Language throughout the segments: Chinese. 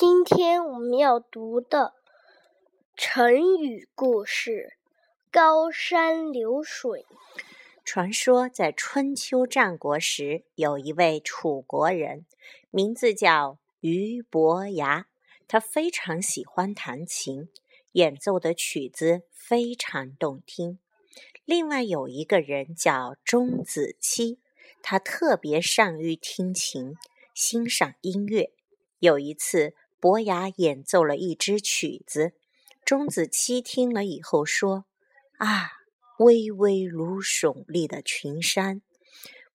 今天我们要读的成语故事《高山流水》。传说在春秋战国时，有一位楚国人，名字叫俞伯牙。他非常喜欢弹琴，演奏的曲子非常动听。另外有一个人叫钟子期，他特别善于听琴，欣赏音乐。有一次，伯牙演奏了一支曲子，钟子期听了以后说：“啊，巍巍如耸立的群山。”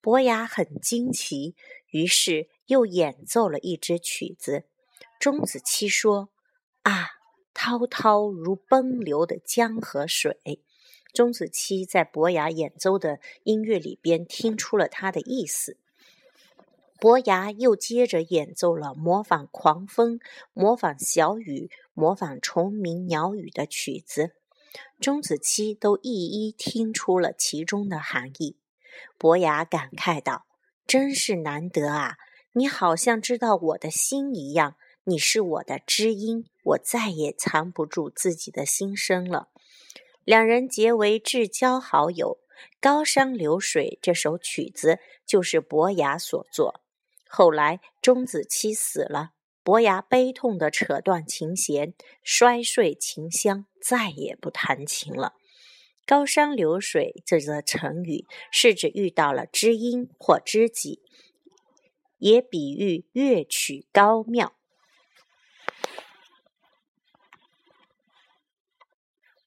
伯牙很惊奇，于是又演奏了一支曲子。钟子期说：“啊，滔滔如奔流的江河水。”钟子期在伯牙演奏的音乐里边听出了他的意思。伯牙又接着演奏了模仿狂风、模仿小雨、模仿虫鸣鸟语的曲子，钟子期都一一听出了其中的含义。伯牙感慨道：“真是难得啊！你好像知道我的心一样。”你是我的知音，我再也藏不住自己的心声了。两人结为至交好友，《高山流水》这首曲子就是伯牙所作。后来钟子期死了，伯牙悲痛地扯断琴弦，摔碎琴箱，再也不弹琴了。高山流水这则成语是指遇到了知音或知己，也比喻乐曲高妙。